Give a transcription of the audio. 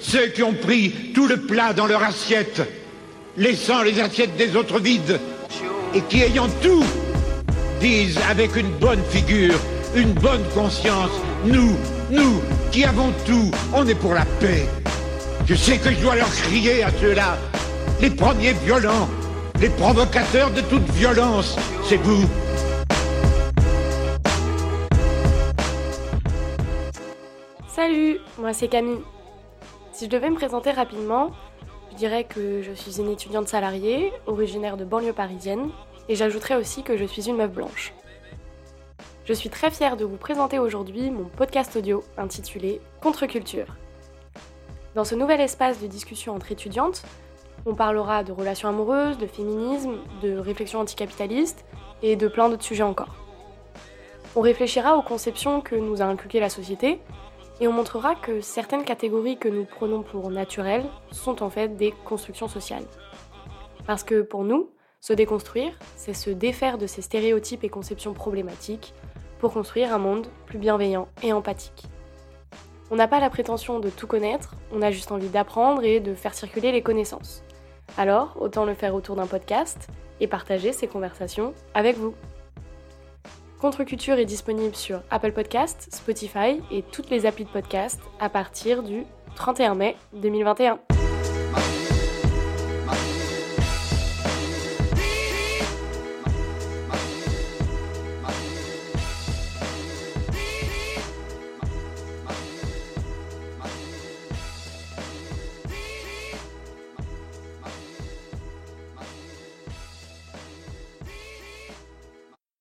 Ceux qui ont pris tout le plat dans leur assiette, laissant les assiettes des autres vides, et qui ayant tout, disent avec une bonne figure, une bonne conscience, nous, nous, qui avons tout, on est pour la paix. Je sais que je dois leur crier à ceux-là, les premiers violents, les provocateurs de toute violence, c'est vous. Salut, moi c'est Camille. Si je devais me présenter rapidement, je dirais que je suis une étudiante salariée, originaire de banlieue parisienne, et j'ajouterais aussi que je suis une meuf blanche. Je suis très fière de vous présenter aujourd'hui mon podcast audio intitulé Contre-culture. Dans ce nouvel espace de discussion entre étudiantes, on parlera de relations amoureuses, de féminisme, de réflexion anticapitaliste et de plein d'autres sujets encore. On réfléchira aux conceptions que nous a inculquées la société et on montrera que certaines catégories que nous prenons pour naturelles sont en fait des constructions sociales. Parce que pour nous, se déconstruire, c'est se défaire de ces stéréotypes et conceptions problématiques pour construire un monde plus bienveillant et empathique. On n'a pas la prétention de tout connaître, on a juste envie d'apprendre et de faire circuler les connaissances. Alors, autant le faire autour d'un podcast et partager ces conversations avec vous. Contre-culture est disponible sur Apple Podcasts, Spotify et toutes les applis de podcast à partir du 31 mai 2021.